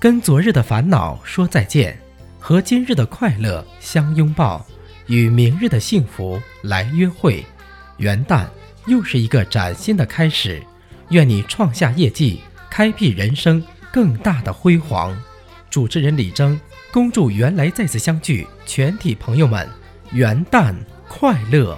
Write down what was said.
跟昨日的烦恼说再见，和今日的快乐相拥抱，与明日的幸福来约会。元旦又是一个崭新的开始，愿你创下业绩，开辟人生更大的辉煌。主持人李征恭祝，原来再次相聚，全体朋友们元旦快乐。